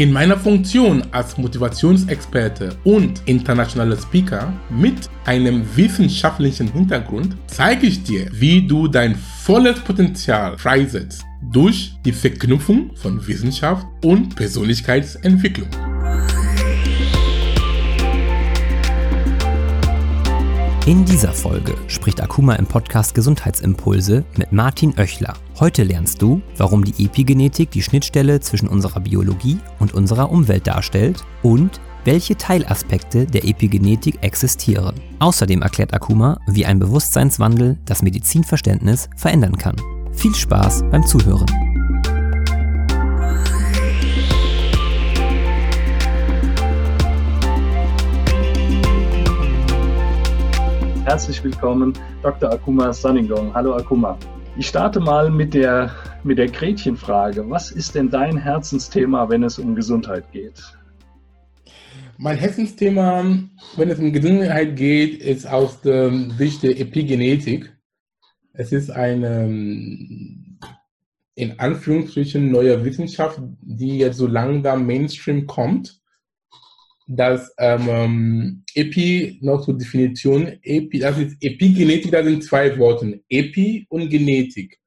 In meiner Funktion als Motivationsexperte und internationaler Speaker mit einem wissenschaftlichen Hintergrund zeige ich dir, wie du dein volles Potenzial freisetzt durch die Verknüpfung von Wissenschaft und Persönlichkeitsentwicklung. In dieser Folge spricht Akuma im Podcast Gesundheitsimpulse mit Martin Oechler. Heute lernst du, warum die Epigenetik die Schnittstelle zwischen unserer Biologie und unserer Umwelt darstellt und welche Teilaspekte der Epigenetik existieren. Außerdem erklärt Akuma, wie ein Bewusstseinswandel das Medizinverständnis verändern kann. Viel Spaß beim Zuhören. Herzlich willkommen, Dr. Akuma Sanningong. Hallo Akuma. Ich starte mal mit der, mit der Gretchenfrage. Was ist denn dein Herzensthema, wenn es um Gesundheit geht? Mein Herzensthema, wenn es um Gesundheit geht, ist aus der Sicht der Epigenetik. Es ist eine in Anführungsstrichen neue Wissenschaft, die jetzt so langsam Mainstream kommt dass ähm, Epi noch zur Definition, Epi, das ist Epigenetik, das sind zwei Worte, Epi und Genetik.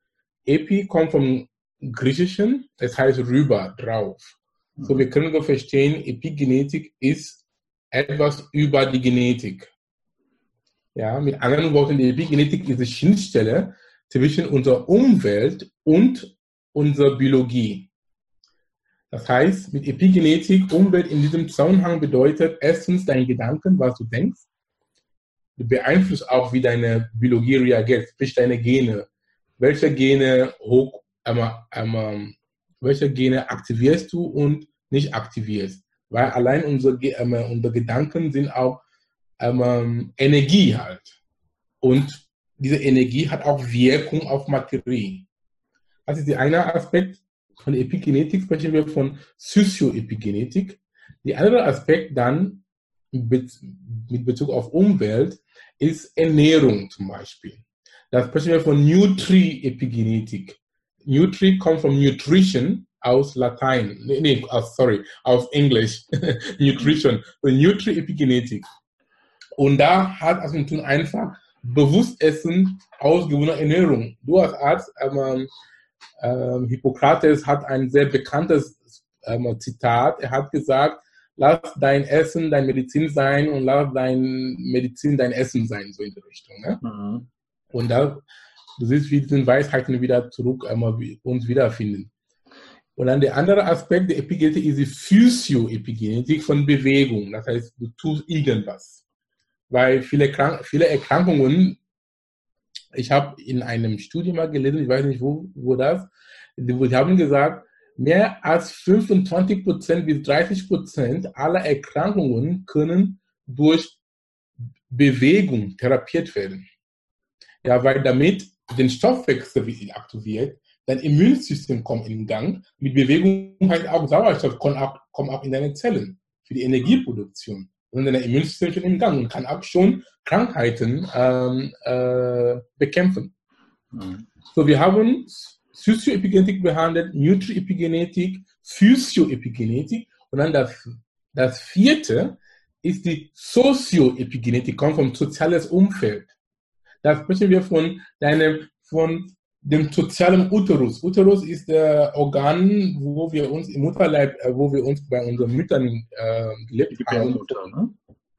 Epi kommt vom Griechischen, das heißt rüber, drauf. So, wir können so verstehen, Epigenetik ist etwas über die Genetik. Ja, mit anderen Worten, die Epigenetik ist die Schnittstelle zwischen unserer Umwelt und unserer Biologie. Das heißt, mit Epigenetik, Umwelt in diesem Zusammenhang bedeutet erstens deine Gedanken, was du denkst. Du beeinflusst auch, wie deine Biologie reagiert, sprich deine Gene. Welche Gene hoch, ähm, ähm, welche Gene aktivierst du und nicht aktivierst. Weil allein unsere, ähm, unsere Gedanken sind auch ähm, Energie halt. Und diese Energie hat auch Wirkung auf Materie. Das ist der eine Aspekt. Von Epigenetik sprechen wir von Sozioepigenetik. Der andere Aspekt dann mit Bezug auf Umwelt ist Ernährung zum Beispiel. Da sprechen wir von Nutri-Epigenetik. Nutri kommt von Nutrition aus Latein, nee, nee sorry, aus Englisch, Nutrition, Nutri-Epigenetik. Und da hat also tun einfach bewusst Essen, ausgewogene Ernährung. Du als Arzt ähm, ähm, Hippokrates hat ein sehr bekanntes ähm, Zitat. Er hat gesagt, lass dein Essen dein Medizin sein und lass dein Medizin dein Essen sein, so in die Richtung. Ne? Mhm. Und da, du siehst, wie diese Weisheiten wieder zurück einmal uns wiederfinden. Und dann der andere Aspekt der Epigenetik ist die Physio-Epigenetik von Bewegung. Das heißt, du tust irgendwas. Weil viele, Krank viele Erkrankungen ich habe in einem Studium mal gelesen, ich weiß nicht, wo, wo das, die haben gesagt, mehr als 25 Prozent bis 30 Prozent aller Erkrankungen können durch Bewegung therapiert werden. Ja, weil damit den Stoffwechsel aktiviert, dein Immunsystem kommt in Gang. Mit Bewegung halt auch Sauerstoff kommt auch in deine Zellen für die Energieproduktion und dein Immunsystem schon im Gang und kann auch schon Krankheiten ähm, äh, bekämpfen. Mhm. So, wir haben Sozioepigenetik behandelt, Nutri-Epigenetik, Physioepigenetik und dann das, das vierte ist die Sozioepigenetik, kommt vom soziales Umfeld. Da sprechen wir von deinem, von dem sozialen Uterus. Uterus ist der Organ, wo wir uns im Mutterleib, äh, wo wir uns bei unseren Müttern äh, gelebt haben, ne?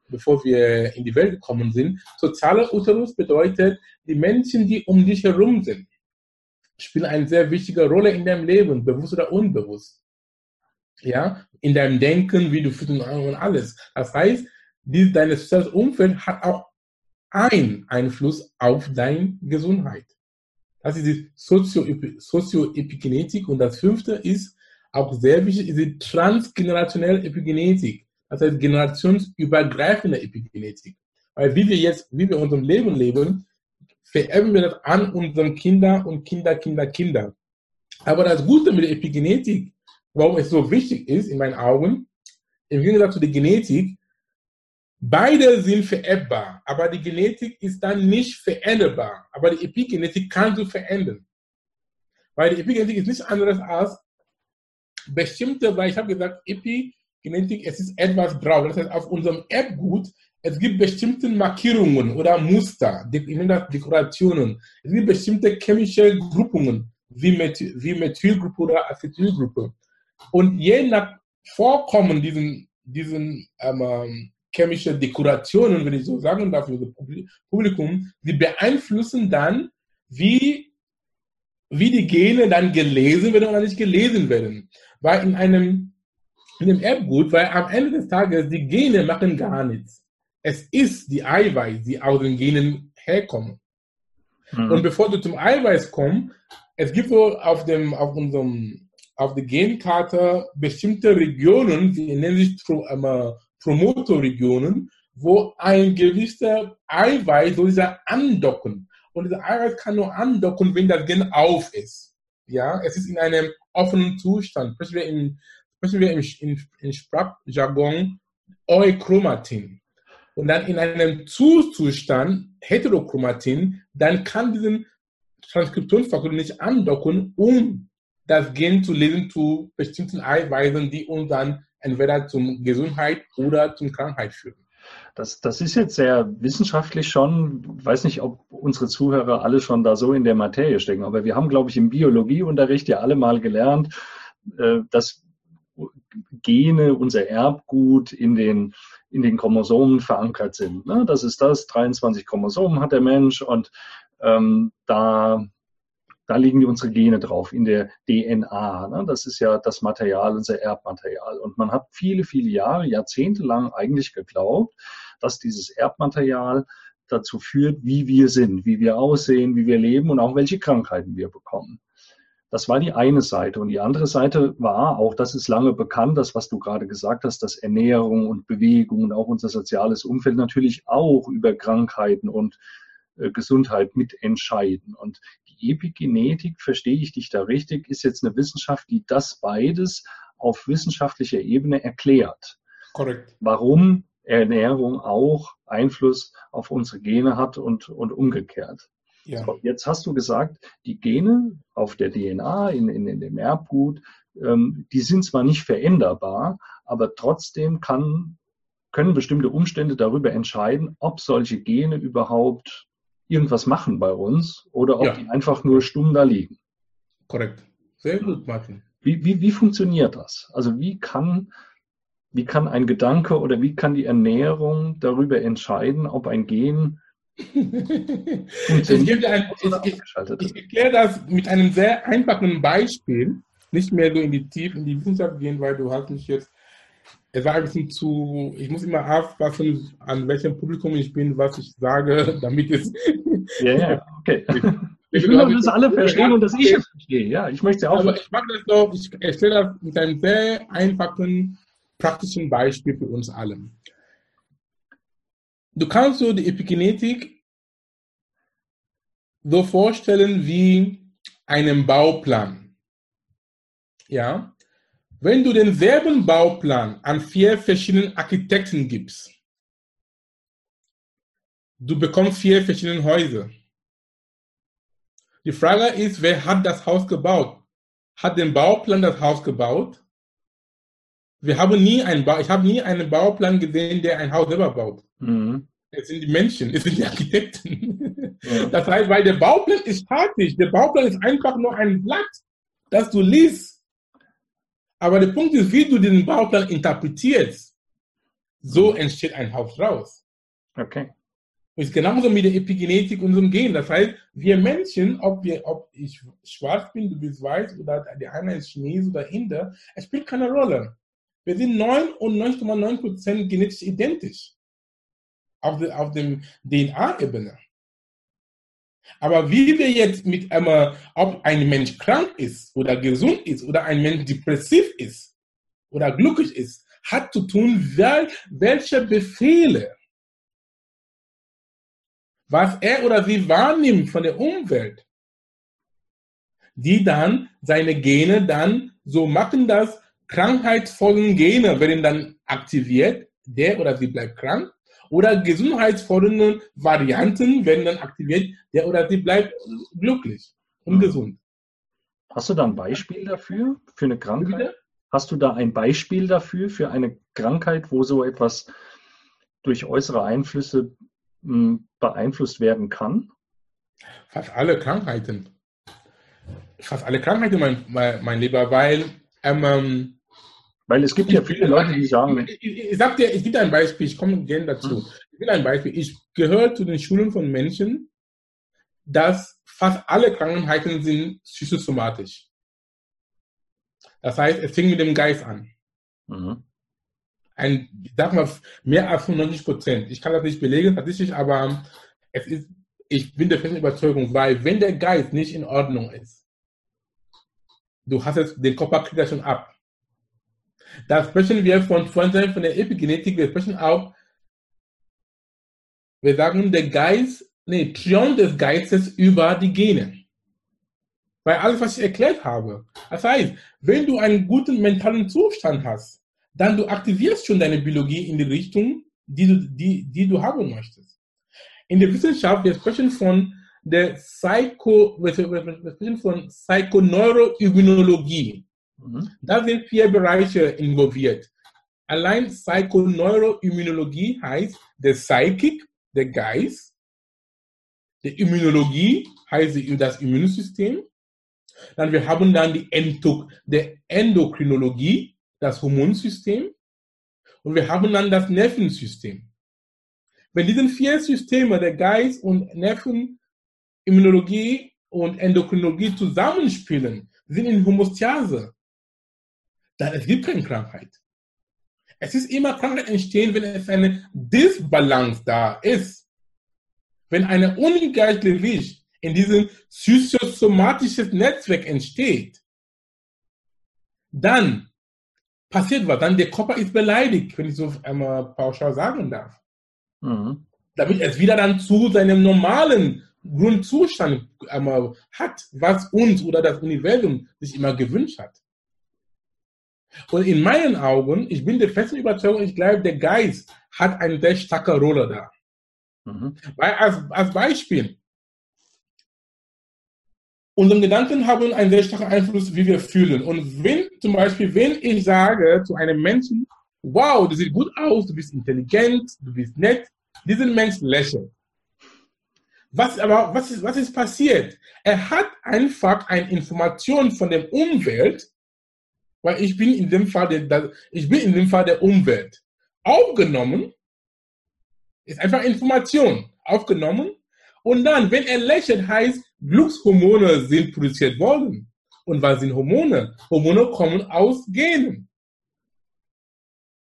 bevor wir in die Welt gekommen sind. Sozialer Uterus bedeutet, die Menschen, die um dich herum sind, spielen eine sehr wichtige Rolle in deinem Leben, bewusst oder unbewusst. Ja, in deinem Denken, wie du fühlst und alles. Das heißt, die, dein soziales Umfeld hat auch einen Einfluss auf deine Gesundheit. Das ist die Sozioepigenetik. Und das fünfte ist auch sehr wichtig, ist die transgenerationelle Epigenetik. Das heißt generationsübergreifende Epigenetik. Weil wie wir jetzt, wie wir unserem Leben leben, vererben wir das an unseren Kinder und Kinder, Kinder, Kinder. Aber das Gute mit der Epigenetik, warum es so wichtig ist, in meinen Augen, im Gegensatz zu der Genetik, beide sind vererbbar, aber die Genetik ist dann nicht veränderbar. Aber die Epigenetik kannst du verändern. Weil die Epigenetik ist nichts anderes als bestimmte, weil ich habe gesagt, Epigenetik, es ist etwas drauf. Das heißt, auf unserem Erbgut, es gibt bestimmte Markierungen oder Muster, ich nenne das Dekorationen. Es gibt bestimmte chemische Gruppungen, wie, Methyl, wie Methylgruppe oder Acetylgruppe. Und je nach Vorkommen diesen, diesen ähm, chemische Dekorationen, wenn ich so sagen darf, für das Publikum, die beeinflussen dann, wie, wie die Gene dann gelesen werden oder nicht gelesen werden. Weil in einem, in einem Erbgut, weil am Ende des Tages die Gene machen gar nichts. Es ist die Eiweiß, die aus den Genen herkommen. Mhm. Und bevor du zum Eiweiß kommst, es gibt so auf dem, auf unserem auf der Genkarte bestimmte Regionen, die nennen sich ähm, Promotorregionen, wo ein gewisser Eiweiß soll dieser andocken. Und dieser Eiweiß kann nur andocken, wenn das Gen auf ist. Ja, es ist in einem offenen Zustand. Sprechen wir, in, sprechen wir im, in, in Sprachjargon Euchromatin. Und dann in einem Zustand, Heterochromatin, dann kann diesen Transkriptionsfaktor nicht andocken, um das Gen zu lesen zu bestimmten Eiweißen, die uns dann entweder zum Gesundheit oder zum Krankheit führen. Das, das ist jetzt sehr wissenschaftlich schon. Weiß nicht, ob unsere Zuhörer alle schon da so in der Materie stecken, aber wir haben, glaube ich, im Biologieunterricht ja alle mal gelernt, äh, dass Gene, unser Erbgut in den, in den Chromosomen verankert sind. Ne? Das ist das, 23 Chromosomen hat der Mensch und ähm, da da liegen unsere Gene drauf in der DNA. Ne? Das ist ja das Material, unser Erbmaterial. Und man hat viele, viele Jahre, Jahrzehnte lang eigentlich geglaubt, dass dieses Erbmaterial dazu führt, wie wir sind, wie wir aussehen, wie wir leben und auch welche Krankheiten wir bekommen. Das war die eine Seite. Und die andere Seite war, auch das ist lange bekannt, das, was du gerade gesagt hast, dass Ernährung und Bewegung und auch unser soziales Umfeld natürlich auch über Krankheiten und äh, Gesundheit mitentscheiden. Und die Epigenetik, verstehe ich dich da richtig, ist jetzt eine Wissenschaft, die das beides auf wissenschaftlicher Ebene erklärt. Korrekt. Warum Ernährung auch Einfluss auf unsere Gene hat und, und umgekehrt. Ja. So, jetzt hast du gesagt, die Gene auf der DNA, in, in, in dem Erbgut, ähm, die sind zwar nicht veränderbar, aber trotzdem kann, können bestimmte Umstände darüber entscheiden, ob solche Gene überhaupt irgendwas machen bei uns oder ob ja. die einfach nur stumm da liegen. Korrekt. Sehr gut, Martin. Wie, wie, wie funktioniert das? Also wie kann, wie kann ein Gedanke oder wie kann die Ernährung darüber entscheiden, ob ein Gen funktioniert ein, ich, ich, erkläre das mit einem sehr einfachen Beispiel, nicht mehr so in die Tiefe, in die Wissenschaft gehen, weil du hast mich jetzt es war ein bisschen zu, ich muss immer aufpassen, an welchem Publikum ich bin, was ich sage, damit es. Ja, ja, okay. Ich, will nur, dass alle verstehen und dass ich es verstehe. Ja, ich möchte auch. Aber ich mache das doch, ich erstelle das mit einem sehr einfachen, praktischen Beispiel für uns alle. Du kannst so die Epigenetik so vorstellen wie einen Bauplan. Ja, wenn du denselben Bauplan an vier verschiedenen Architekten gibst, du bekommst vier verschiedene Häuser. Die Frage ist, wer hat das Haus gebaut? Hat den Bauplan das Haus gebaut? Wir haben nie einen ba ich habe nie einen Bauplan gesehen, der ein Haus selber baut. Mhm. Es sind die Menschen, es sind die Architekten. Ja. Das heißt, weil der Bauplan ist fertig. Der Bauplan ist einfach nur ein Blatt, das du liest aber der Punkt ist, wie du den Bauplan interpretierst, so mhm. entsteht ein Haus raus. Okay. Und es ist genauso mit der Epigenetik unserem Gen. Das heißt, wir Menschen, ob, wir, ob ich schwarz bin, du bist weiß oder der eine ist Chinese oder Inder, es spielt keine Rolle. Wir sind 99,9% genetisch identisch auf, der, auf dem DNA-Ebene. Aber wie wir jetzt mit einmal, ob ein Mensch krank ist oder gesund ist oder ein Mensch depressiv ist oder glücklich ist, hat zu tun, wer, welche Befehle, was er oder sie wahrnimmt von der Umwelt, die dann seine Gene dann so machen, dass krankheitsvollen Gene werden dann aktiviert, der oder sie bleibt krank. Oder gesundheitsfördernden Varianten werden dann aktiviert, der oder sie bleibt glücklich und mhm. gesund. Hast du da ein Beispiel dafür, für eine Krankheit? Hast du da ein Beispiel dafür, für eine Krankheit, wo so etwas durch äußere Einflüsse hm, beeinflusst werden kann? Fast alle Krankheiten. Fast alle Krankheiten, mein, mein, mein Lieber, weil ähm weil es gibt ja viele Leute, die sagen. Ich, ich, ich sag dir, ich gebe ein Beispiel, ich komme gerne dazu. Hm. Ich will ein Beispiel. Ich gehöre zu den Schulen von Menschen, dass fast alle Krankheiten sind psychosomatisch. Das heißt, es fängt mit dem Geist an. Mhm. Ein, ich sag mal, mehr als 95 Prozent. Ich kann das nicht belegen, tatsächlich, aber es ist, ich bin der festen Überzeugung, weil wenn der Geist nicht in Ordnung ist, du hast es, den Körper kriegt er schon ab. Da sprechen wir von, von der Epigenetik, wir sprechen auch, wir sagen, der Geist nee, Triumph des Geistes über die Gene. Weil alles, was ich erklärt habe. Das heißt, wenn du einen guten mentalen Zustand hast, dann du aktivierst schon deine Biologie in die Richtung, die du, die, die du haben möchtest. In der Wissenschaft, wir sprechen von der Psycho, wir sprechen von Psychoneuroimmunologie. Mhm. Da sind vier Bereiche involviert. Allein Psychoneuroimmunologie heißt der Psychic, der Geist, die Immunologie heißt das Immunsystem. Dann wir haben dann die Endo, der Endokrinologie, das Hormonsystem. Und wir haben dann das Nervensystem. Wenn diese vier Systeme, der Geist und Nerven, Immunologie und Endokrinologie zusammenspielen, sind in Homostase, dann es gibt keine Krankheit. Es ist immer Krankheit entstehen, wenn es eine Disbalance da ist wenn eine Ungleichgewicht in diesem psychosomatischen Netzwerk entsteht, dann passiert was, dann der Körper ist beleidigt, wenn ich so einmal pauschal sagen darf. Mhm. Damit es wieder dann zu seinem normalen Grundzustand einmal hat, was uns oder das Universum sich immer gewünscht hat. Und in meinen Augen, ich bin der festen Überzeugung, ich glaube, der Geist hat eine sehr starke Rolle da. Mhm. Weil als, als Beispiel, unsere Gedanken haben einen sehr starken Einfluss, wie wir fühlen. Und wenn zum Beispiel, wenn ich sage zu einem Menschen, wow, du siehst gut aus, du bist intelligent, du bist nett, diesen Mensch lächelt. Was aber, was ist, was ist passiert? Er hat einfach eine Information von der Umwelt, weil ich bin in dem Fall der, ich bin in dem Fall der Umwelt aufgenommen ist einfach Information aufgenommen. Und dann, wenn er lächelt, heißt, Glückshormone sind produziert worden. Und was sind Hormone? Hormone kommen aus Genen.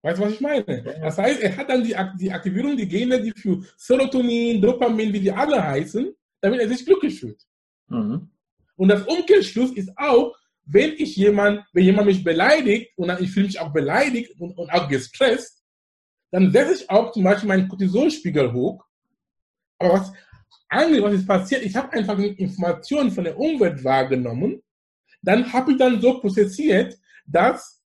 Weißt du, was ich meine? Das heißt, er hat dann die, die Aktivierung der Gene, die für Serotonin, Dopamin, wie die alle heißen, damit er sich glücklich fühlt. Mhm. Und das Umkehrschluss ist auch, wenn ich jemand, wenn jemand mich beleidigt und ich fühle mich auch beleidigt und, und auch gestresst, dann setze ich auch zum Beispiel meinen Cortisolspiegel hoch. Aber was eigentlich, was ist passiert? Ich habe einfach Informationen von der Umwelt wahrgenommen. Dann habe ich dann so prozessiert, dass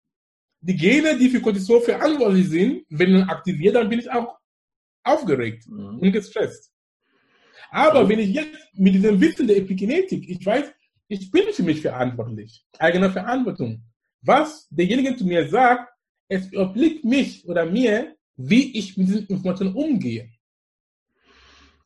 die Gene, die für Cortisol verantwortlich sind, wenn dann aktiviert, dann bin ich auch aufgeregt mhm. und gestresst. Aber mhm. wenn ich jetzt mit diesem Wissen der Epigenetik, ich weiß, ich bin für mich verantwortlich, eigene Verantwortung. Was derjenige zu mir sagt, es obliegt mich oder mir, wie ich mit diesen Informationen umgehe.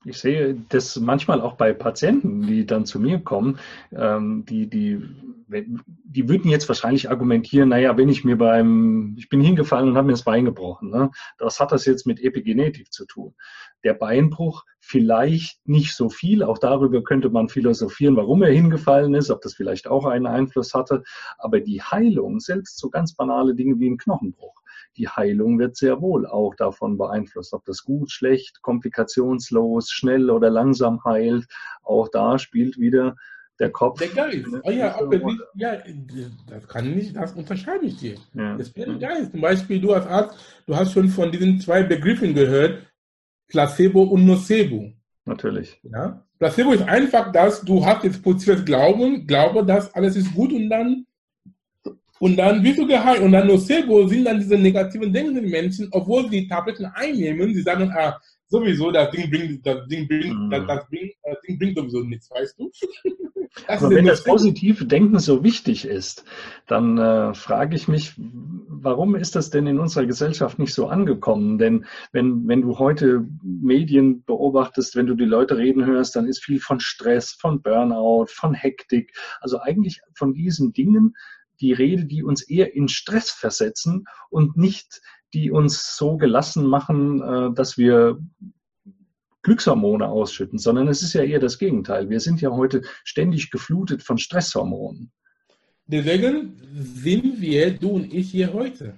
Ich sehe das manchmal auch bei Patienten, die dann zu mir kommen, ähm, die, die, die würden jetzt wahrscheinlich argumentieren, naja, wenn ich mir beim, ich bin hingefallen und habe mir das Bein gebrochen, ne? was hat das jetzt mit Epigenetik zu tun? Der Beinbruch vielleicht nicht so viel, auch darüber könnte man philosophieren, warum er hingefallen ist, ob das vielleicht auch einen Einfluss hatte, aber die Heilung, selbst so ganz banale Dinge wie ein Knochenbruch, die Heilung wird sehr wohl auch davon beeinflusst, ob das gut, schlecht, komplikationslos, schnell oder langsam heilt. Auch da spielt wieder der Kopf. Der Geist. Oh ja, nicht, ja, das kann nicht, das unterschreibe ich dir. Ja. Das der Geist. Zum Beispiel, du als Arzt, du hast schon von diesen zwei Begriffen gehört, Placebo und Nocebo. Natürlich. Ja? Placebo ist einfach das, du hast jetzt positives Glauben, glaube, dass alles ist gut und dann Und dann wirst du geheilt. Und dann Nocebo sind dann diese negativen denkenden Menschen, obwohl sie Tabletten einnehmen, sie sagen, ah, sowieso, das Ding bringt, das Ding bringt, mhm. das, das, bringt, das Ding bringt sowieso nichts, weißt du? Aber wenn das positive Denken so wichtig ist, dann äh, frage ich mich, warum ist das denn in unserer Gesellschaft nicht so angekommen? Denn wenn, wenn du heute Medien beobachtest, wenn du die Leute reden hörst, dann ist viel von Stress, von Burnout, von Hektik, also eigentlich von diesen Dingen die Rede, die uns eher in Stress versetzen und nicht die uns so gelassen machen, äh, dass wir Glückshormone ausschütten, sondern es ist ja eher das Gegenteil. Wir sind ja heute ständig geflutet von Stresshormonen. Deswegen sind wir, du und ich, hier heute,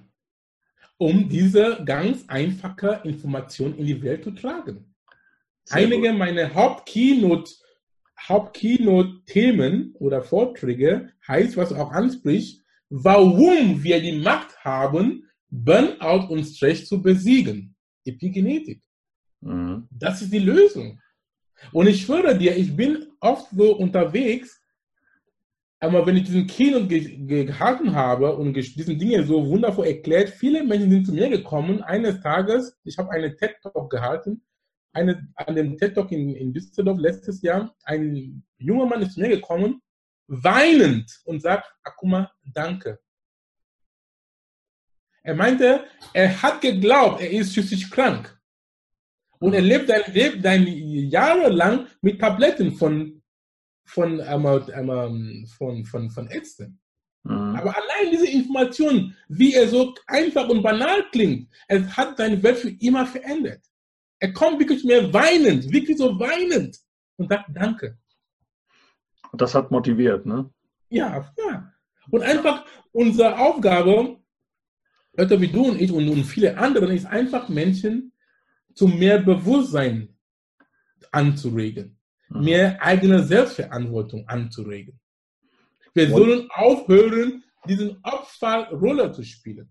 um diese ganz einfache Information in die Welt zu tragen. Sehr Einige gut. meiner Hauptkeynote Hauptkeynote-Themen oder Vorträge heißt, was auch ansprichst, warum wir die Macht haben, Burnout und Stress zu besiegen. Epigenetik. Mhm. Das ist die Lösung. Und ich schwöre dir, ich bin oft so unterwegs, aber wenn ich diesen Keynote ge gehalten habe und diesen Dinge so wundervoll erklärt, viele Menschen sind zu mir gekommen. Eines Tages, ich habe eine TED-Talk gehalten, eine, an dem TED-Talk in, in Düsseldorf letztes Jahr, ein junger Mann ist zu mir gekommen, weinend und sagt, Akuma, danke. Er meinte, er hat geglaubt, er ist psychisch krank. Und er lebt, ein Jahre lang mit Tabletten von, von, ähm, von, von, von Ärzten. Mhm. Aber allein diese Information, wie er so einfach und banal klingt, es hat seine Welt für immer verändert. Er kommt wirklich mehr weinend, wirklich so weinend und sagt Danke. Und das hat motiviert, ne? Ja, ja. Und einfach unsere Aufgabe, Leute wie du und ich und, und viele andere, ist einfach Menschen zu mehr Bewusstsein anzuregen, mhm. mehr eigene Selbstverantwortung anzuregen. Wir sollen aufhören, diesen Opferrolle zu spielen.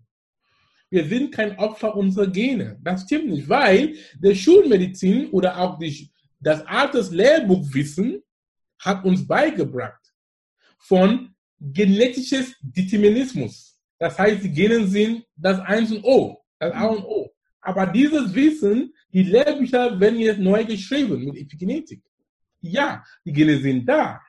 Wir sind kein Opfer unserer Gene. Das stimmt nicht, weil der Schulmedizin oder auch die, das altes Lehrbuchwissen hat uns beigebracht von genetisches Determinismus. Das heißt, die Gene sind das Eins und O, das A und O. Aber dieses Wissen, die Lehrbücher werden jetzt neu geschrieben mit Epigenetik. Ja, die Gene sind da.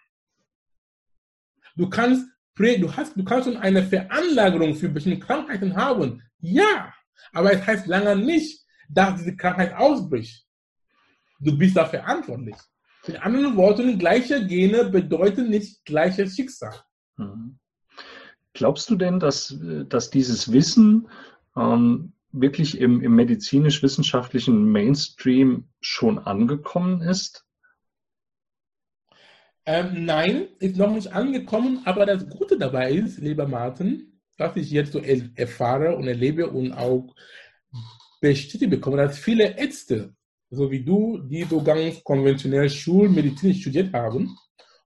Du kannst, du hast, du kannst schon eine Veranlagerung für bestimmte Krankheiten haben. Ja, aber es heißt lange nicht, dass diese Krankheit ausbricht. Du bist dafür verantwortlich. In anderen Worten, gleiche Gene bedeuten nicht gleiches Schicksal. Mhm. Glaubst du denn, dass, dass dieses Wissen ähm, wirklich im, im medizinisch-wissenschaftlichen Mainstream schon angekommen ist? Ähm, nein, ist noch nicht angekommen, aber das Gute dabei ist, lieber Martin, was ich jetzt so erfahre und erlebe und auch bestätigt bekomme, dass viele Ärzte, so wie du, die so ganz konventionell Schulmedizin studiert haben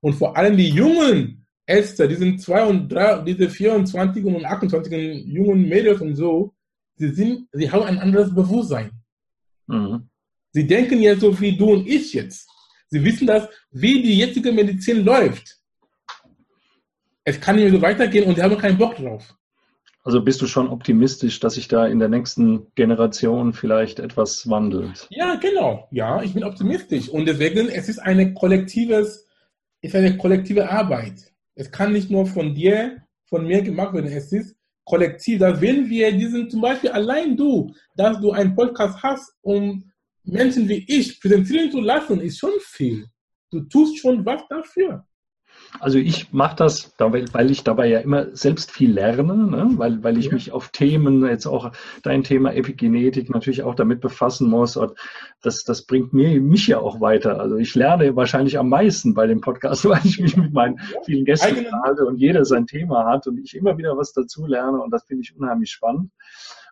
und vor allem die jungen Ärzte, die sind zwei und drei, diese 24 und 28 jungen Mädels und so, sie, sind, sie haben ein anderes Bewusstsein. Mhm. Sie denken ja so wie du und ich jetzt. Sie wissen das, wie die jetzige Medizin läuft. Es kann nicht mehr so weitergehen und sie haben keinen Bock drauf. Also bist du schon optimistisch, dass sich da in der nächsten Generation vielleicht etwas wandelt? Ja, genau. Ja, ich bin optimistisch. Und deswegen, es ist eine kollektives, ist eine kollektive Arbeit. Es kann nicht nur von dir, von mir gemacht werden. Es ist kollektiv, dass wenn wir diesen, zum Beispiel allein du, dass du einen Podcast hast, um Menschen wie ich präsentieren zu lassen, ist schon viel. Du tust schon was dafür. Also ich mache das, weil ich dabei ja immer selbst viel lerne, ne? weil, weil ich ja. mich auf Themen, jetzt auch dein Thema Epigenetik natürlich auch damit befassen muss. Und das, das bringt mir, mich ja auch weiter. Also ich lerne wahrscheinlich am meisten bei dem Podcast, weil ich mich mit meinen vielen Gästen unterhalte und jeder sein Thema hat und ich immer wieder was dazu lerne und das finde ich unheimlich spannend.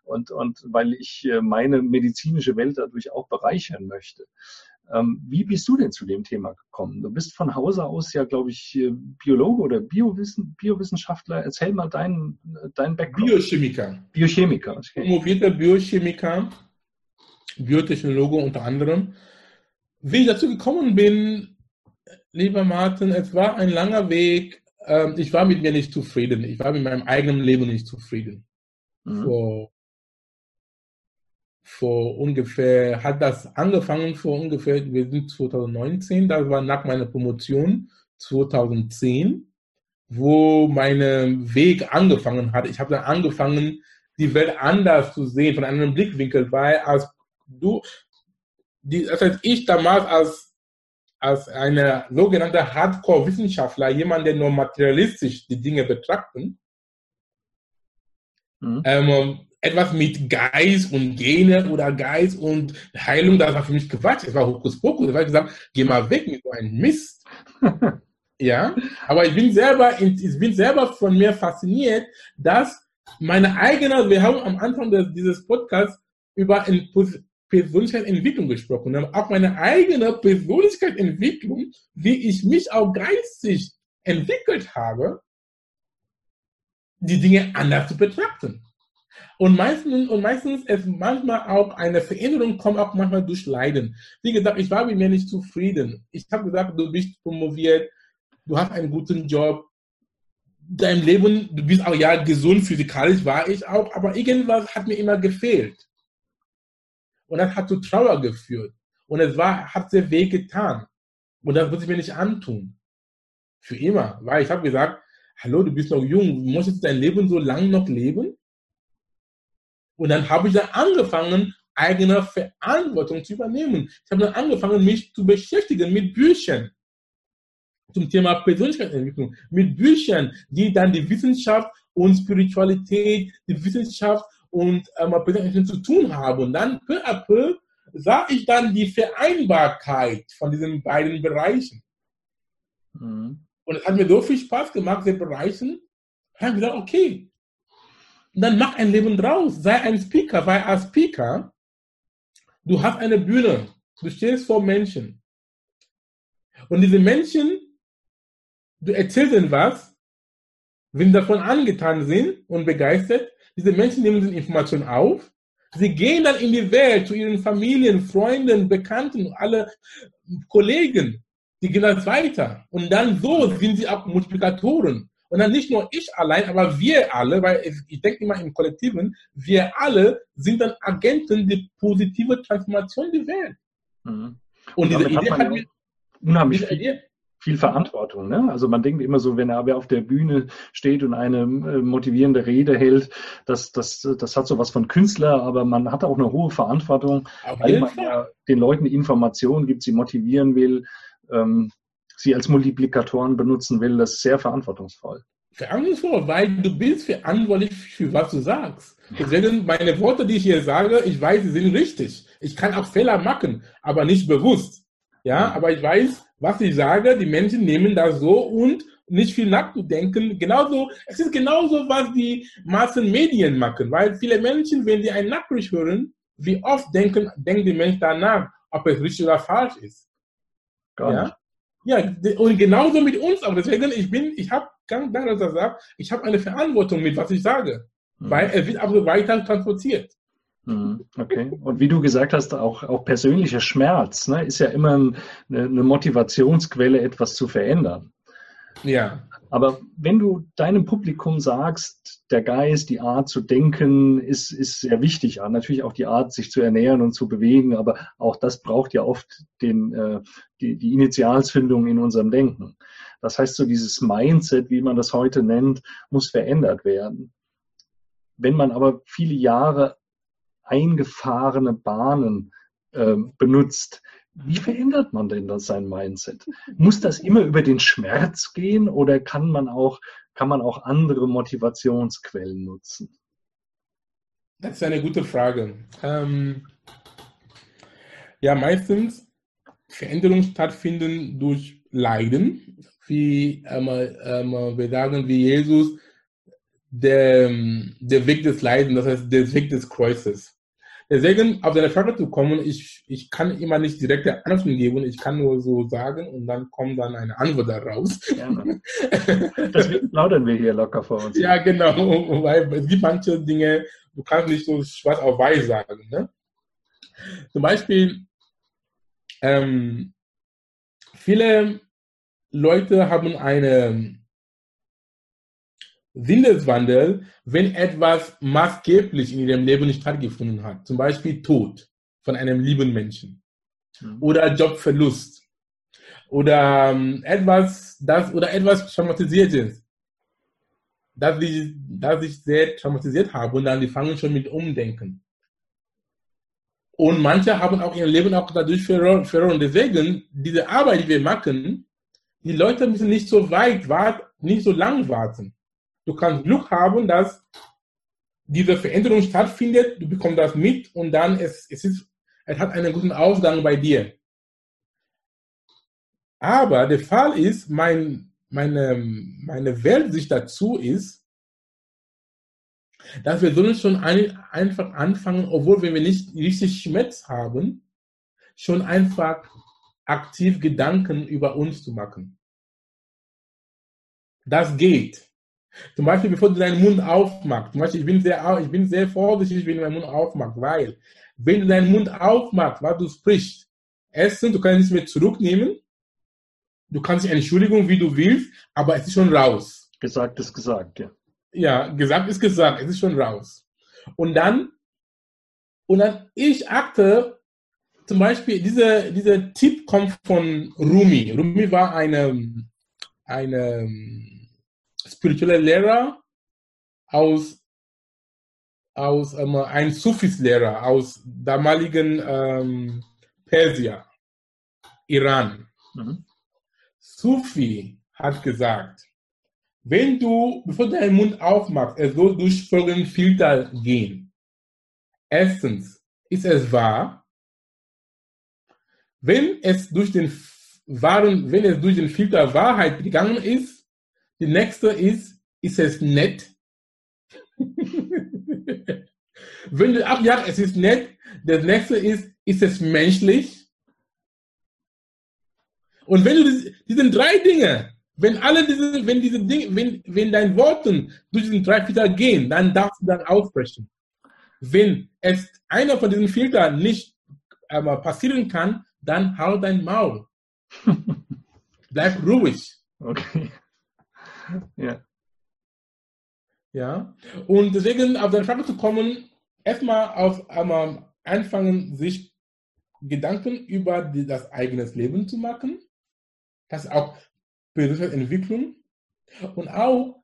Und, und weil ich äh, meine medizinische Welt dadurch auch bereichern möchte. Ähm, wie bist du denn zu dem Thema gekommen? Du bist von Hause aus ja, glaube ich, äh, Biologe oder Biowissen, Biowissenschaftler. Erzähl mal deinen dein Background. Biochemiker. Biochemiker. Okay. Promovierter Biochemiker, Biotechnologe unter anderem. Wie ich dazu gekommen bin, lieber Martin, es war ein langer Weg. ähm, ich war mit mir nicht zufrieden. Ich war mit meinem eigenen Leben nicht zufrieden. Mhm. Vor, vor ungefähr, hat das angefangen vor ungefähr, wir sind 2019, das war nach meiner Promotion 2010, wo mein Weg angefangen hat. Ich habe dann angefangen, die Welt anders zu sehen, von einem Blickwinkel, weil als du, die, das heißt, ich damals als, als eine sogenannte Hardcore-Wissenschaftler, jemand, der nur materialistisch die Dinge betrachten, mhm. ähm, etwas mit Geist und Gene oder Geist und Heilung, das war für mich Quatsch. Es war Hokuspokus. Ich habe gesagt, geh mal weg mit so einem Mist. ja, aber ich bin selber, ich bin selber von mir fasziniert, dass meine eigene, wir haben am Anfang des, dieses Podcasts über Persönlichkeitsentwicklung gesprochen, haben auch meine eigene Persönlichkeitsentwicklung, wie ich mich auch geistig entwickelt habe, die Dinge anders zu betrachten. Und meistens, und meistens ist manchmal auch eine Veränderung kommt auch manchmal durch Leiden. Wie gesagt, ich war mit mir nicht zufrieden. Ich habe gesagt, du bist promoviert, du hast einen guten Job, dein Leben, du bist auch ja gesund physikalisch, war ich auch, aber irgendwas hat mir immer gefehlt. Und das hat zu Trauer geführt. Und es war, hat sehr weh getan. Und das würde ich mir nicht antun. Für immer. Weil ich habe gesagt, hallo, du bist noch jung, du musst dein Leben so lang noch leben? Und dann habe ich dann angefangen, eigene Verantwortung zu übernehmen. Ich habe dann angefangen, mich zu beschäftigen mit Büchern zum Thema Persönlichkeitsentwicklung, mit Büchern, die dann die Wissenschaft und Spiritualität, die Wissenschaft und ähm, Persönlichkeitsentwicklung zu tun haben. Und dann peu à peu sah ich dann die Vereinbarkeit von diesen beiden Bereichen. Mhm. Und es hat mir so viel Spaß gemacht, diese Bereichen. Ich habe gesagt, okay, dann mach ein Leben draus, sei ein Speaker, weil als Speaker, du hast eine Bühne, du stehst vor Menschen. Und diese Menschen du erzählst ihnen was, wenn sie davon angetan sind und begeistert, diese Menschen nehmen diese Information auf, sie gehen dann in die Welt zu ihren Familien, Freunden, Bekannten, alle Kollegen, die gehen das weiter. Und dann so sind sie auch Multiplikatoren. Und dann nicht nur ich allein, aber wir alle, weil ich denke immer im Kollektiven, wir alle sind dann Agenten der positive Transformation der Welt. Mhm. Und, und diese Idee hat mir unheimlich viel, viel Verantwortung. Ne? Also man denkt immer so, wenn er auf der Bühne steht und eine äh, motivierende Rede hält, das, das, das hat so was von Künstler, aber man hat auch eine hohe Verantwortung, weil man ja den Leuten Informationen gibt, sie motivieren will, ähm, sie als Multiplikatoren benutzen will. Das ist sehr verantwortungsvoll. Verantwortungsvoll, weil du bist verantwortlich für was du sagst. Deswegen meine Worte, die ich hier sage, ich weiß, sie sind richtig. Ich kann auch Fehler machen, aber nicht bewusst. Ja, aber ich weiß, was ich sage, die Menschen nehmen das so und nicht viel nachzudenken. Genauso, es ist genauso, was die Massenmedien machen, weil viele Menschen, wenn sie ein Nachricht hören, wie oft denken, denken die Menschen danach, ob es richtig oder falsch ist. Gar ja? Ja, und genauso mit uns auch. Deswegen, ich bin, ich habe ganz klar gesagt, ich habe eine Verantwortung mit, was ich sage. Mhm. Weil es wird aber weiter transportiert. Mhm, okay. Und wie du gesagt hast, auch, auch persönlicher Schmerz ne, ist ja immer eine, eine Motivationsquelle, etwas zu verändern. Ja. Aber wenn du deinem Publikum sagst, der Geist, die Art zu denken ist, ist sehr wichtig. Natürlich auch die Art, sich zu ernähren und zu bewegen, aber auch das braucht ja oft den, äh, die, die Initialzündung in unserem Denken. Das heißt, so dieses Mindset, wie man das heute nennt, muss verändert werden. Wenn man aber viele Jahre eingefahrene Bahnen äh, benutzt. Wie verändert man denn das sein Mindset? Muss das immer über den Schmerz gehen oder kann man auch, kann man auch andere Motivationsquellen nutzen? Das ist eine gute Frage. Ähm, ja, meistens Veränderungen stattfinden durch Leiden, wie ähm, ähm, wir sagen, wie Jesus, der, der Weg des Leidens, das heißt der Weg des Kreuzes. Deswegen, auf deine Frage zu kommen, ich, ich kann immer nicht direkt eine Antwort geben, ich kann nur so sagen und dann kommt dann eine Antwort daraus. Gerne. Deswegen plaudern wir hier locker vor uns. Ja, genau, weil es gibt manche Dinge, du kannst nicht so schwarz auf weiß sagen. Ne? Zum Beispiel, ähm, viele Leute haben eine, Sinneswandel, wenn etwas maßgeblich in ihrem Leben nicht stattgefunden hat. Zum Beispiel Tod von einem lieben Menschen mhm. oder Jobverlust oder ähm, etwas, das oder etwas traumatisiertes, dass ich, dass ich sehr traumatisiert habe und dann die fangen schon mit Umdenken. Und manche haben auch ihr Leben auch dadurch verloren. Deswegen, diese Arbeit, die wir machen, die Leute müssen nicht so weit warten, nicht so lang warten. Du kannst Glück haben, dass diese Veränderung stattfindet, du bekommst das mit und dann es, es, ist, es hat einen guten Ausgang bei dir. Aber der Fall ist, mein, meine, meine Weltsicht dazu ist, dass wir sollen schon ein, einfach anfangen, obwohl wir nicht richtig Schmerz haben, schon einfach aktiv Gedanken über uns zu machen. Das geht. Zum Beispiel, bevor du deinen Mund aufmachst. Zum Beispiel, ich bin sehr, ich bin sehr vorsichtig, wenn du deinen Mund aufmachst, weil, wenn du deinen Mund aufmachst, was du sprichst, erstens, du kannst nicht mehr zurücknehmen. Du kannst dich Entschuldigung, wie du willst, aber es ist schon raus. Gesagt ist gesagt, ja. Ja, gesagt ist gesagt, es ist schon raus. Und dann, und dann, ich achte, zum Beispiel, dieser, dieser Tipp kommt von Rumi. Rumi war eine, eine spirituelle Lehrer aus, aus ähm, ein Sufis-Lehrer aus damaligen ähm, Persia, Iran. Mhm. Sufi hat gesagt, wenn du, bevor du deinen Mund aufmachst, es soll durch folgenden Filter gehen. Erstens, ist es wahr? Wenn es durch den wahren, wenn es durch den Filter Wahrheit gegangen ist, die nächste ist, ist es nett? wenn du, ach ja, es ist nett, das nächste ist, ist es menschlich? Und wenn du diese drei Dinge wenn alle diese, wenn diese Dinge, wenn, wenn dein Worten durch diesen drei Filter gehen, dann darfst du dann aussprechen. Wenn es einer von diesen Filtern nicht äh, passieren kann, dann hau dein Maul. Bleib ruhig. Okay. Ja. Ja. Und deswegen auf deine Frage zu kommen, erstmal auf einmal anfangen, sich Gedanken über die, das eigene Leben zu machen. Das ist auch Persönlichkeitsentwicklung und auch,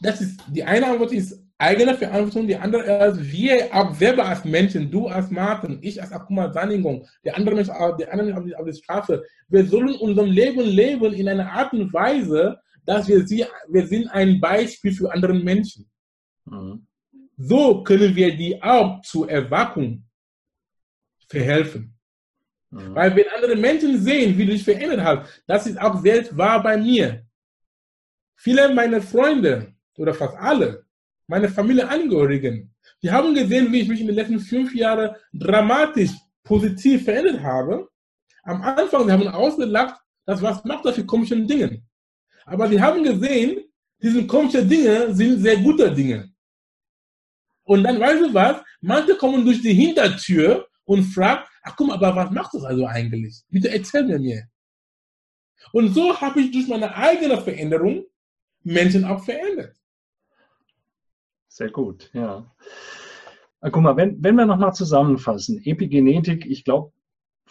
das ist, die eine Antwort ist eigene Verantwortung, die andere ist, wir auch selber als Menschen, du als Martin, ich als Akuma Sanningung, der andere Mensch, der andere Mensch auf, der Straße, wir sollen unser Leben leben in einer Art und Weise, dass wir sie, wir sind ein Beispiel für andere Menschen. Mhm. So können wir die auch zur Erwachung verhelfen. Mhm. Weil wenn andere Menschen sehen, wie du dich verändert hast, das ist auch selbst wahr bei mir. Viele meiner Freunde oder fast alle, meine Familienangehörigen, die haben gesehen, wie ich mich in den letzten fünf Jahren dramatisch positiv verändert habe. Am Anfang, sie haben ausgelacht, das was macht das für komische Dinge. Aber sie haben gesehen, diese komischen Dinge sind sehr gute Dinge. Und dann weißt du was? Manche kommen durch die Hintertür und fragen, ach komm, aber was macht das also eigentlich? Bitte erzähl mir mir. Und so habe ich durch meine eigene Veränderung Menschen auch verändert. Sehr gut, ja. Guck mal, wenn, wenn wir nochmal zusammenfassen, Epigenetik, ich glaube,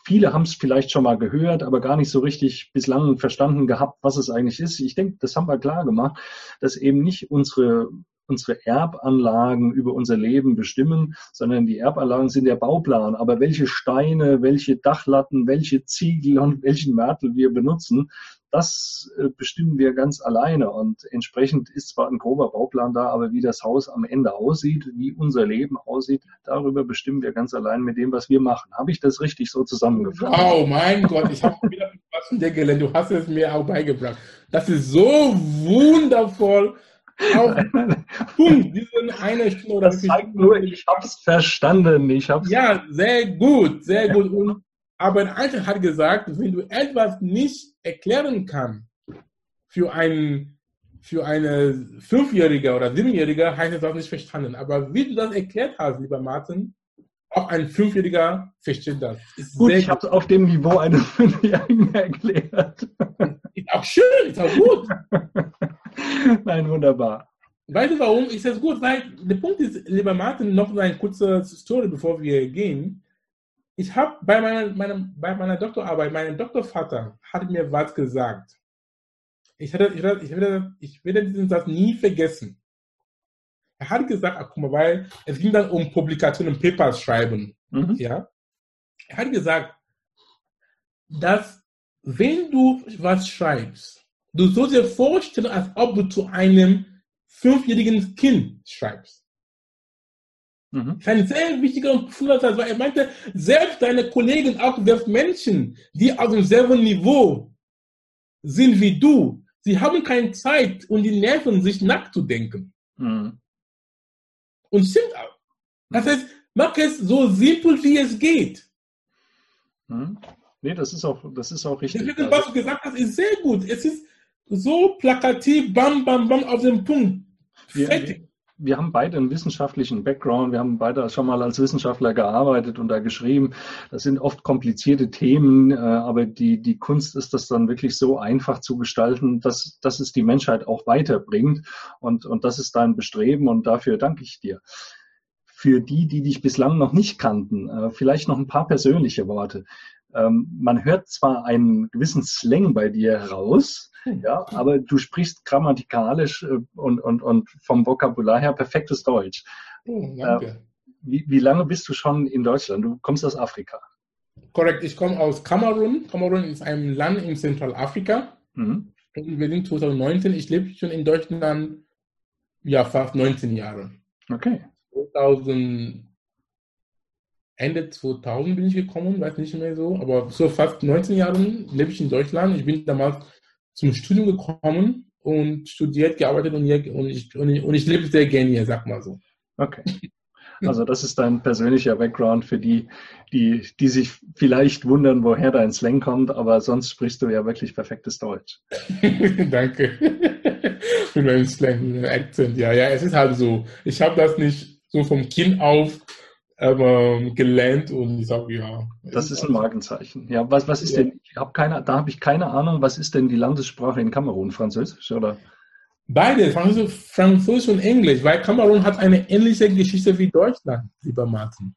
viele haben es vielleicht schon mal gehört, aber gar nicht so richtig bislang verstanden gehabt, was es eigentlich ist. Ich denke, das haben wir klar gemacht, dass eben nicht unsere unsere Erbanlagen über unser Leben bestimmen, sondern die Erbanlagen sind der Bauplan. Aber welche Steine, welche Dachlatten, welche Ziegel und welchen Mörtel wir benutzen, das äh, bestimmen wir ganz alleine. Und entsprechend ist zwar ein grober Bauplan da, aber wie das Haus am Ende aussieht, wie unser Leben aussieht, darüber bestimmen wir ganz allein mit dem, was wir machen. Habe ich das richtig so zusammengefasst? Wow, mein Gott, ich habe wieder was gelernt. Du hast es mir auch beigebracht. Das ist so wundervoll auf Punkt, diesen eine Stunde oder Das zeigt nur, ich habe es verstanden. Ich hab's ja, sehr gut, sehr gut. Und, aber Einstein hat gesagt, wenn du etwas nicht erklären kannst für einen für eine Fünfjährige oder Siebenjährige, heißt es das nicht verstanden. Aber wie du das erklärt hast, lieber Martin, auch ein Fünfjähriger versteht das. Ist gut, ich habe es auf dem Niveau eines Fünfjährigen erklärt. Ist auch schön, ist auch gut. Nein, wunderbar. Weißt du warum? Ist das gut? Weil der Punkt ist, lieber Martin, noch eine kurze Story, bevor wir gehen. Ich habe bei meiner, meiner, bei meiner Doktorarbeit, mein Doktorvater hat mir was gesagt. Ich, hatte, ich, werde, ich, werde, ich werde diesen Satz nie vergessen. Er hat gesagt, ach, guck mal, weil es ging dann um Publikationen, Papers schreiben. Mhm. Ja? Er hat gesagt, dass wenn du was schreibst, du sollst dir vorstellen, als ob du zu einem fünfjährigen Kind schreibst. Mhm. Das ist ein sehr wichtiger Zusatz, weil er meinte, selbst deine Kollegen, auch selbst Menschen, die auf demselben Niveau sind wie du, sie haben keine Zeit und die Nerven, sich nachzudenken. Mhm. Und stimmt auch. Das heißt, mach es so simpel, wie es geht. Mhm. Nee, das ist auch, das ist auch richtig. Deswegen, was du gesagt hast, ist sehr gut. Es ist so plakativ, bam, bam, bam, auf den Punkt. Fertig. Wir, wir haben beide einen wissenschaftlichen Background, wir haben beide schon mal als Wissenschaftler gearbeitet und da geschrieben. Das sind oft komplizierte Themen, äh, aber die, die Kunst ist das dann wirklich so einfach zu gestalten, dass, dass es die Menschheit auch weiterbringt. Und, und das ist dein Bestreben und dafür danke ich dir. Für die, die dich bislang noch nicht kannten, äh, vielleicht noch ein paar persönliche Worte. Ähm, man hört zwar einen gewissen Slang bei dir heraus, ja, aber du sprichst grammatikalisch äh, und, und, und vom Vokabular her perfektes Deutsch. Oh, danke. Äh, wie, wie lange bist du schon in Deutschland? Du kommst aus Afrika. Korrekt, ich komme aus Kamerun. Kamerun ist ein Land in Zentralafrika. Mhm. Wir sind 2019. Ich lebe schon in Deutschland ja fast 19 Jahre. Okay. 2000, Ende 2000 bin ich gekommen, weiß nicht mehr so, aber so fast 19 Jahre lebe ich in Deutschland. Ich bin damals zum Studium gekommen und studiert, gearbeitet und, hier, und, ich, und, ich, und ich lebe sehr gerne hier, sag mal so. Okay. Also das ist dein persönlicher Background für die, die, die sich vielleicht wundern, woher dein Slang kommt, aber sonst sprichst du ja wirklich perfektes Deutsch. Danke. Für meinen Slang, Akzent. Ja, ja, es ist halt so. Ich habe das nicht so vom Kind auf ähm, gelernt und ich sage ja. Das ist ein Markenzeichen. Ja, was, was ist ja. denn, ich habe keine, da habe ich keine Ahnung, was ist denn die Landessprache in Kamerun? Französisch oder? Beide, Französisch, Französisch und Englisch, weil Kamerun hat eine ähnliche Geschichte wie Deutschland, lieber Martin.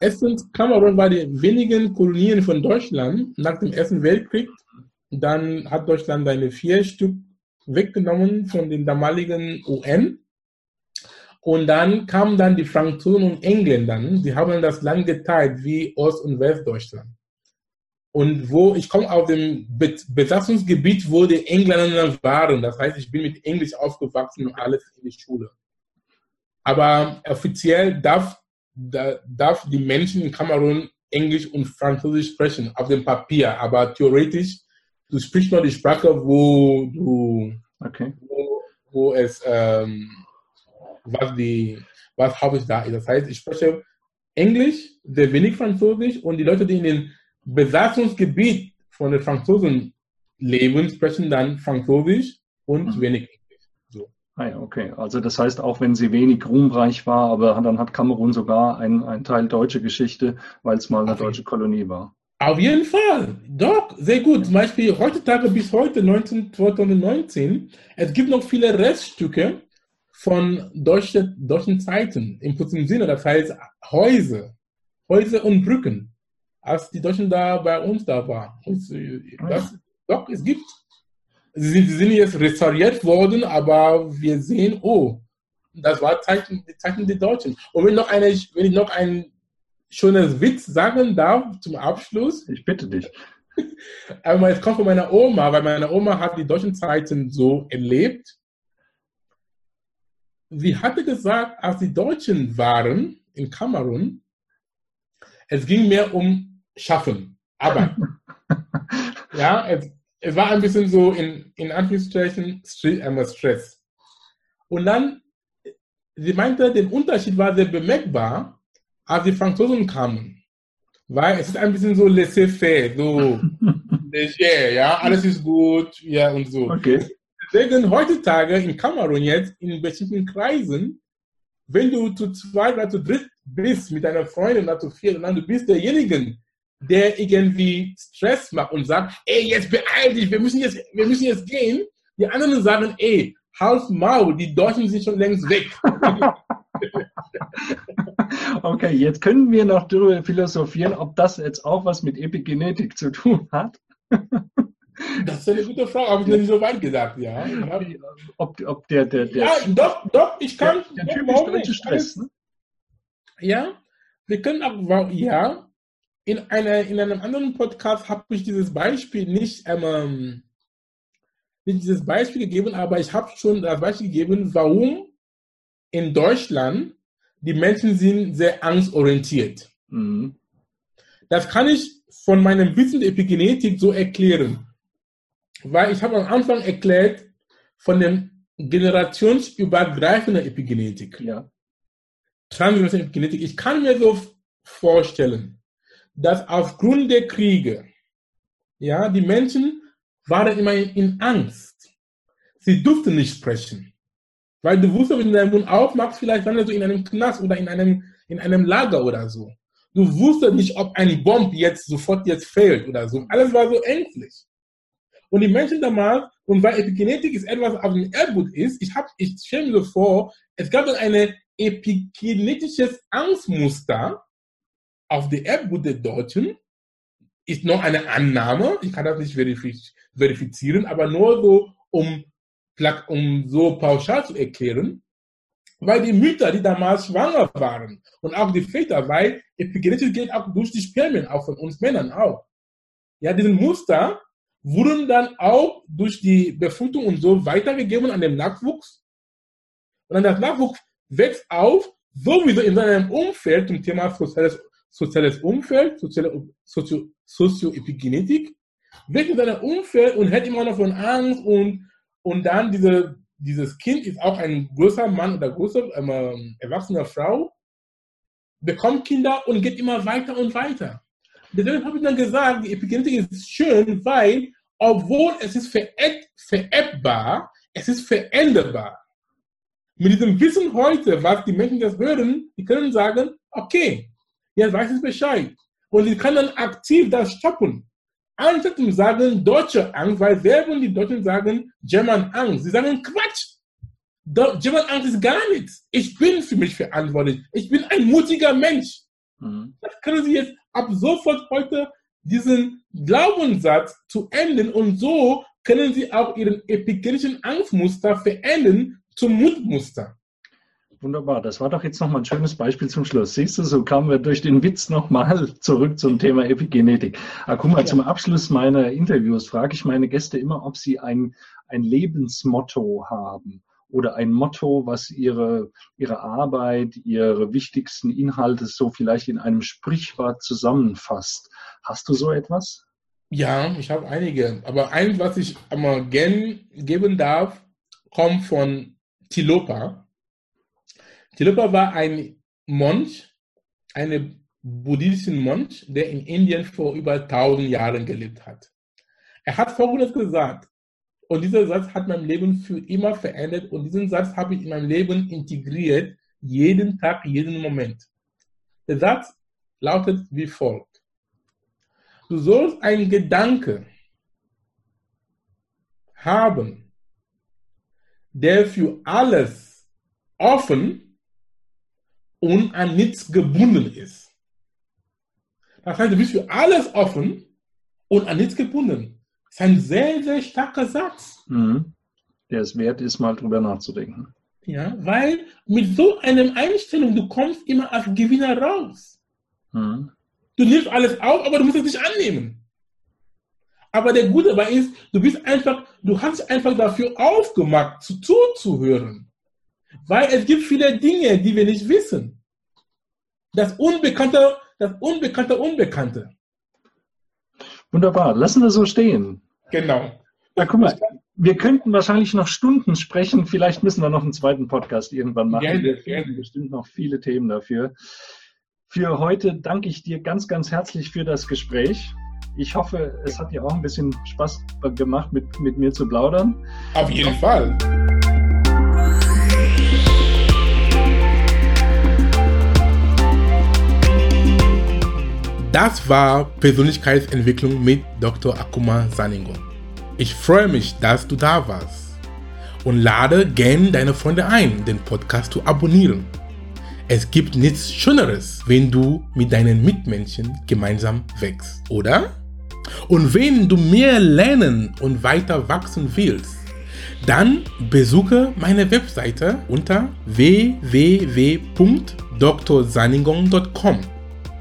Erstens, Kamerun war die wenigen Kolonien von Deutschland nach dem Ersten Weltkrieg. Dann hat Deutschland seine vier Stück weggenommen von den damaligen UN und dann kamen dann die Franzosen und Engländer, die haben das Land geteilt wie Ost- und Westdeutschland. Und wo ich komme aus dem Besatzungsgebiet, wo die Engländer waren. Das heißt, ich bin mit Englisch aufgewachsen und alles in die Schule. Aber offiziell darf, darf die Menschen in Kamerun Englisch und Französisch sprechen, auf dem Papier. Aber theoretisch, du sprichst nur die Sprache, wo du, okay. wo, wo es ähm, was die, was Hauptsächlich da ist. Das heißt, ich spreche Englisch, sehr wenig Französisch und die Leute, die in dem Besatzungsgebiet von den Franzosen leben, sprechen dann Französisch und mhm. wenig Englisch. So. Ah ja, okay. Also das heißt, auch wenn sie wenig ruhmreich war, aber dann hat Kamerun sogar einen Teil deutsche Geschichte, weil es mal eine okay. deutsche Kolonie war. Auf jeden Fall, doch, sehr gut. Zum Beispiel heutzutage bis heute, 19, 2019, es gibt noch viele Reststücke von deutschen, deutschen Zeiten im kurzen Sinne, das heißt Häuser, Häuser und Brücken, als die Deutschen da bei uns da waren. Das, doch, es gibt. Sie, sie sind jetzt restauriert worden, aber wir sehen, oh, das war Zeichen, die Zeichen der Deutschen. Und wenn, noch eine, wenn ich noch ein schönes Witz sagen darf zum Abschluss. Ich bitte dich. Aber es kommt von meiner Oma, weil meine Oma hat die deutschen Zeiten so erlebt sie hatte gesagt, als die Deutschen waren in Kamerun, es ging mehr um Schaffen, Arbeit. ja, es, es war ein bisschen so in, in Anführungszeichen äh, Stress. Und dann, sie meinte, der Unterschied war sehr bemerkbar, als die Franzosen kamen. Weil es ist ein bisschen so laissez-faire, so leger, ja, alles ist gut, ja, und so. Okay. Deswegen heutzutage in Kamerun jetzt, in bestimmten Kreisen, wenn du zu zweit oder zu dritt bist mit deiner Freundin oder zu viert, dann du bist derjenige, der irgendwie Stress macht und sagt, ey, jetzt beeil dich, wir müssen jetzt, wir müssen jetzt gehen. Die anderen sagen, ey, Hals Maul, die Deutschen sind schon längst weg. okay, jetzt können wir noch darüber philosophieren, ob das jetzt auch was mit Epigenetik zu tun hat. Das ist eine gute Frage, habe ich noch nicht so weit gesagt, ja. Ob, ob der, der, der. Ja, doch, doch, ich kann. Der, der typisch deutsche Stress, ne? Ja, wir können auch, ja, in, einer, in einem anderen Podcast habe ich dieses Beispiel nicht, ähm, nicht dieses Beispiel gegeben, aber ich habe schon das Beispiel gegeben, warum in Deutschland die Menschen sind sehr angstorientiert. Mhm. Das kann ich von meinem Wissen der Epigenetik so erklären. Weil ich habe am Anfang erklärt von der generationsübergreifenden Epigenetik. Ja. Transgenerationelle Epigenetik. Ich kann mir so vorstellen, dass aufgrund der Kriege, ja, die Menschen waren immer in Angst. Sie durften nicht sprechen. Weil du wusstest, wenn du deinen Mund aufmachst, vielleicht landest du in einem Knast oder in einem, in einem Lager oder so. Du wusstest nicht, ob ein Bomb jetzt sofort jetzt fällt oder so. Alles war so ängstlich. Und die Menschen damals, und weil Epigenetik ist etwas auf dem Erbgut ist, ich, hab, ich stelle mir so vor, es gab ein epigenetisches Angstmuster auf der Erbgut der Deutschen, ist noch eine Annahme, ich kann das nicht verifizieren, aber nur so, um um so pauschal zu erklären, weil die Mütter, die damals schwanger waren und auch die Väter, weil Epigenetik geht auch durch die Spermien, auch von uns Männern auch. Ja, diese Muster wurden dann auch durch die Befruchtung und so weitergegeben an den Nachwuchs. Und dann das Nachwuchs wächst auf, sowieso in seinem Umfeld zum Thema soziales, soziales Umfeld, soziale, Sozio, Sozioepigenetik, wächst in seinem Umfeld und hat immer noch von Angst und und dann diese, dieses Kind ist auch ein großer Mann oder große ähm, erwachsene Frau, bekommt Kinder und geht immer weiter und weiter. Deswegen habe ich dann gesagt, die Epigenetik ist schön, weil obwohl es ist vererbbar, es ist veränderbar. Mit diesem Wissen heute, was die Menschen das hören, die können sagen, okay, jetzt weiß ich Bescheid. Und sie können aktiv das stoppen. Anstatt zu sagen deutsche Angst, weil selber die Deutschen sagen German Angst. Sie sagen Quatsch. German Angst ist gar nichts. Ich bin für mich verantwortlich. Ich bin ein mutiger Mensch. Mhm. Das können Sie jetzt ab sofort heute diesen Glaubenssatz zu enden und so können Sie auch Ihren epigenetischen Angstmuster verändern zum Mutmuster. Wunderbar, das war doch jetzt nochmal ein schönes Beispiel zum Schluss. Siehst du, so kamen wir durch den Witz nochmal zurück zum Thema Epigenetik. Ah, guck mal, ja. zum Abschluss meiner Interviews frage ich meine Gäste immer, ob sie ein, ein Lebensmotto haben oder ein Motto, was ihre, ihre Arbeit, ihre wichtigsten Inhalte so vielleicht in einem Sprichwort zusammenfasst. Hast du so etwas? Ja, ich habe einige. Aber eins, was ich einmal gern geben darf, kommt von Tilopa. Tilopa war ein Mönch, ein buddhistischer Mönch, der in Indien vor über 1000 Jahren gelebt hat. Er hat Folgendes gesagt, und dieser Satz hat mein Leben für immer verändert und diesen Satz habe ich in mein Leben integriert, jeden Tag, jeden Moment. Der Satz lautet wie folgt. Du sollst einen Gedanke haben, der für alles offen und an nichts gebunden ist. Das heißt, du bist für alles offen und an nichts gebunden. Das ist ein sehr, sehr starker Satz. Mhm. Der es wert ist, mal drüber nachzudenken. Ja, weil mit so einer Einstellung, du kommst immer als Gewinner raus. Mhm. Du nimmst alles auf, aber du musst es nicht annehmen. Aber der Gute dabei ist, du bist einfach, du hast einfach dafür aufgemacht, zu zuzuhören. Weil es gibt viele Dinge, die wir nicht wissen. Das Unbekannte, das Unbekannte, Unbekannte. Wunderbar, lassen wir so stehen. Genau. Na, guck mal, wir könnten wahrscheinlich noch Stunden sprechen. Vielleicht müssen wir noch einen zweiten Podcast irgendwann machen. Gerne, gerne. bestimmt noch viele Themen dafür. Für heute danke ich dir ganz, ganz herzlich für das Gespräch. Ich hoffe, es hat dir auch ein bisschen Spaß gemacht, mit, mit mir zu plaudern. Auf jeden Fall. Das war Persönlichkeitsentwicklung mit Dr. Akuma Saningo. Ich freue mich, dass du da warst. und lade gern deine Freunde ein, den Podcast zu abonnieren. Es gibt nichts Schöneres, wenn du mit deinen Mitmenschen gemeinsam wächst, oder? Und wenn du mehr lernen und weiter wachsen willst, dann besuche meine Webseite unter www.drsaningong.com